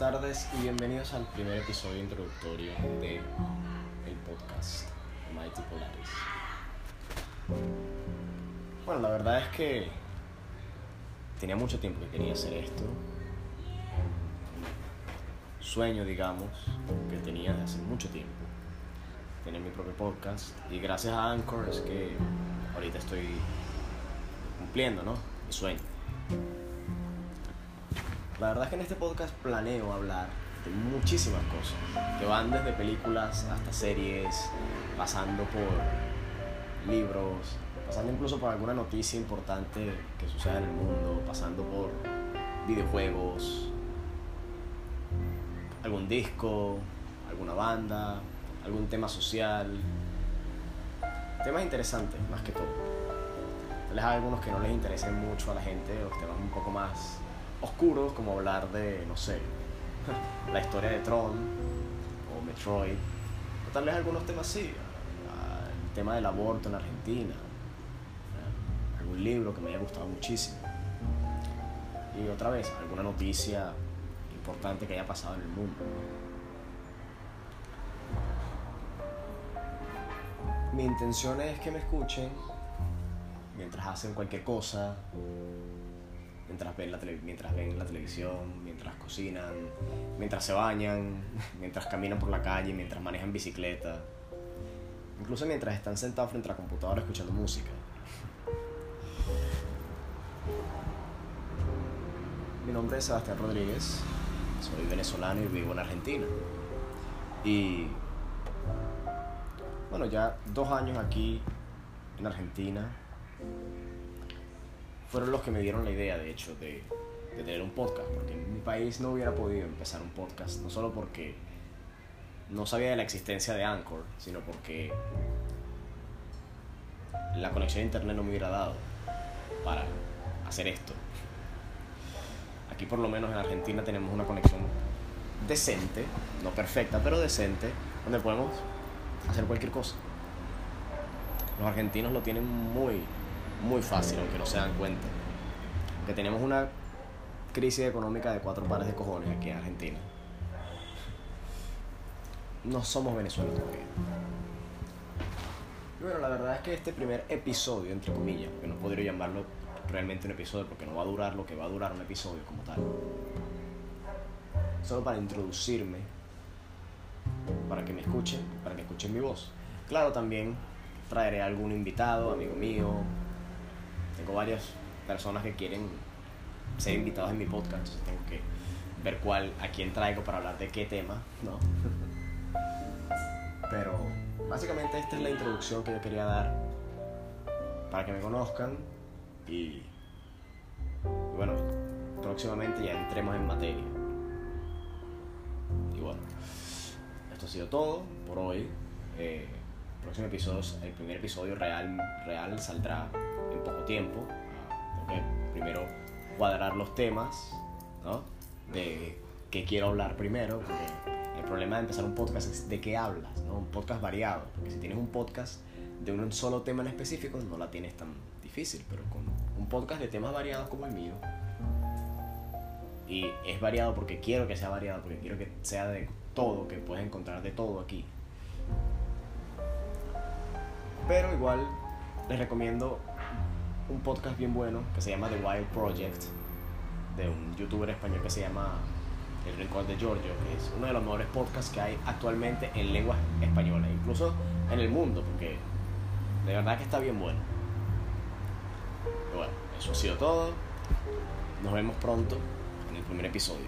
tardes y bienvenidos al primer episodio introductorio de el podcast Mighty Polaris. Bueno, la verdad es que tenía mucho tiempo que quería hacer esto. Sueño, digamos, que tenía desde hace mucho tiempo. Tener mi propio podcast y gracias a Anchor es que ahorita estoy cumpliendo, ¿no? Mi sueño. La verdad es que en este podcast planeo hablar de muchísimas cosas, que van desde películas hasta series, pasando por libros, pasando incluso por alguna noticia importante que suceda en el mundo, pasando por videojuegos, algún disco, alguna banda, algún tema social, temas interesantes más que todo. Vez hay algunos que no les interesen mucho a la gente, los temas un poco más oscuros, como hablar de, no sé, la historia de Tron o Metroid, o tal vez algunos temas sí, el tema del aborto en Argentina, algún libro que me haya gustado muchísimo, y otra vez, alguna noticia importante que haya pasado en el mundo. Mi intención es que me escuchen mientras hacen cualquier cosa, mientras ven, la mientras ven la televisión, mientras cocinan, mientras se bañan, mientras caminan por la calle, mientras manejan bicicleta, incluso mientras están sentados frente a la computadora escuchando música. Mi nombre es Sebastián Rodríguez, soy venezolano y vivo en Argentina. Y bueno, ya dos años aquí en Argentina fueron los que me dieron la idea, de hecho, de, tener un podcast, porque en mi país no hubiera podido empezar un podcast, no solo porque no sabía de la existencia de Anchor, sino porque la conexión a internet no me hubiera dado para hacer esto. Aquí por lo menos en Argentina tenemos una conexión decente, no perfecta, pero decente, donde podemos hacer cualquier cosa. Los argentinos lo tienen muy, muy fácil, aunque no se dan cuenta. Que tenemos una crisis económica de cuatro pares de cojones aquí en Argentina. No somos Venezuela todavía. Y bueno, la verdad es que este primer episodio, entre comillas, que no podría llamarlo realmente un episodio porque no va a durar lo que va a durar un episodio como tal. Solo para introducirme, para que me escuchen, para que escuchen mi voz. Claro, también traeré algún invitado, amigo mío, varias personas que quieren ser invitados en mi podcast, tengo que ver cuál, a quién traigo para hablar de qué tema, ¿no? Pero básicamente esta es la introducción que yo quería dar para que me conozcan y, bueno, próximamente ya entremos en materia. Y bueno, esto ha sido todo por hoy. Eh, el próximo episodio, el primer episodio real, real saldrá en poco tiempo. Tengo que primero cuadrar los temas, ¿no? De qué quiero hablar primero, porque el problema de empezar un podcast es de qué hablas, ¿no? Un podcast variado, porque si tienes un podcast de un solo tema en específico, no la tienes tan difícil, pero con un podcast de temas variados como el mío, y es variado porque quiero que sea variado, porque quiero que sea de todo, que puedes encontrar de todo aquí. Pero igual les recomiendo un podcast bien bueno que se llama The Wild Project de un youtuber español que se llama El Rincón de Giorgio, que es uno de los mejores podcasts que hay actualmente en lengua española, incluso en el mundo, porque de verdad que está bien bueno. Pero bueno, eso ha sido todo. Nos vemos pronto en el primer episodio.